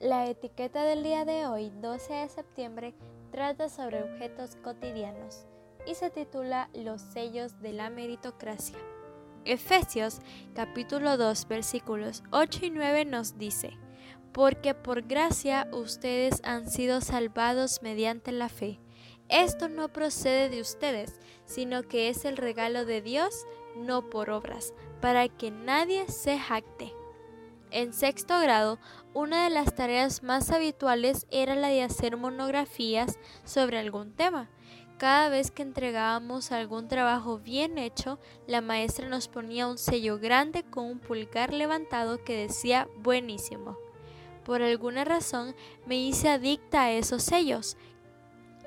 La etiqueta del día de hoy, 12 de septiembre, trata sobre objetos cotidianos y se titula Los sellos de la meritocracia. Efesios capítulo 2 versículos 8 y 9 nos dice, porque por gracia ustedes han sido salvados mediante la fe. Esto no procede de ustedes, sino que es el regalo de Dios, no por obras, para que nadie se jacte. En sexto grado, una de las tareas más habituales era la de hacer monografías sobre algún tema. Cada vez que entregábamos algún trabajo bien hecho, la maestra nos ponía un sello grande con un pulgar levantado que decía buenísimo. Por alguna razón me hice adicta a esos sellos.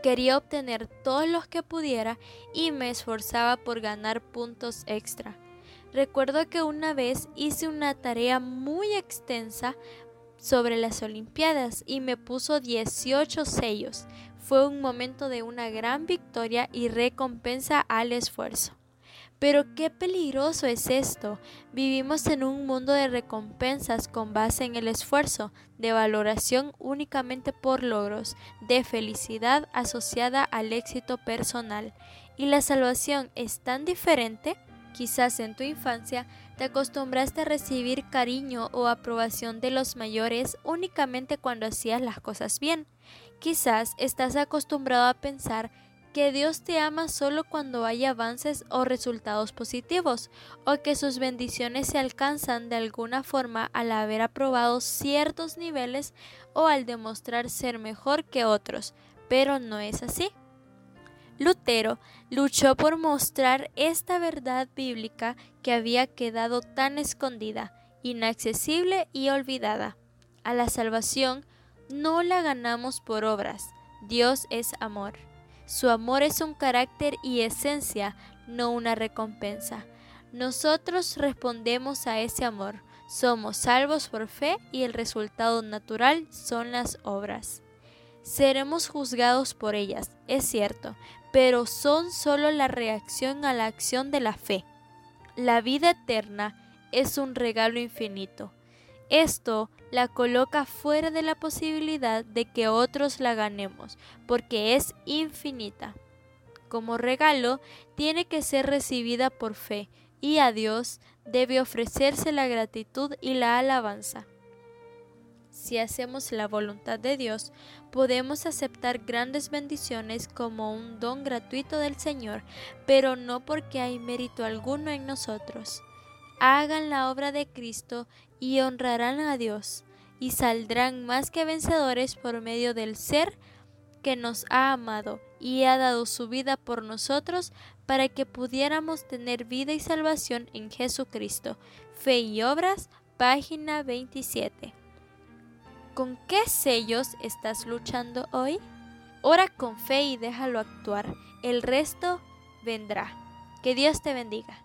Quería obtener todos los que pudiera y me esforzaba por ganar puntos extra. Recuerdo que una vez hice una tarea muy extensa sobre las Olimpiadas y me puso 18 sellos. Fue un momento de una gran victoria y recompensa al esfuerzo. Pero qué peligroso es esto. Vivimos en un mundo de recompensas con base en el esfuerzo, de valoración únicamente por logros, de felicidad asociada al éxito personal. Y la salvación es tan diferente Quizás en tu infancia te acostumbraste a recibir cariño o aprobación de los mayores únicamente cuando hacías las cosas bien. Quizás estás acostumbrado a pensar que Dios te ama solo cuando hay avances o resultados positivos, o que sus bendiciones se alcanzan de alguna forma al haber aprobado ciertos niveles o al demostrar ser mejor que otros, pero no es así. Lutero luchó por mostrar esta verdad bíblica que había quedado tan escondida, inaccesible y olvidada. A la salvación no la ganamos por obras. Dios es amor. Su amor es un carácter y esencia, no una recompensa. Nosotros respondemos a ese amor. Somos salvos por fe y el resultado natural son las obras. Seremos juzgados por ellas, es cierto, pero son solo la reacción a la acción de la fe. La vida eterna es un regalo infinito. Esto la coloca fuera de la posibilidad de que otros la ganemos, porque es infinita. Como regalo, tiene que ser recibida por fe, y a Dios debe ofrecerse la gratitud y la alabanza si hacemos la voluntad de Dios, podemos aceptar grandes bendiciones como un don gratuito del Señor, pero no porque hay mérito alguno en nosotros. Hagan la obra de Cristo y honrarán a Dios, y saldrán más que vencedores por medio del ser que nos ha amado y ha dado su vida por nosotros para que pudiéramos tener vida y salvación en Jesucristo. Fe y Obras, página 27. ¿Con qué sellos estás luchando hoy? Ora con fe y déjalo actuar. El resto vendrá. Que Dios te bendiga.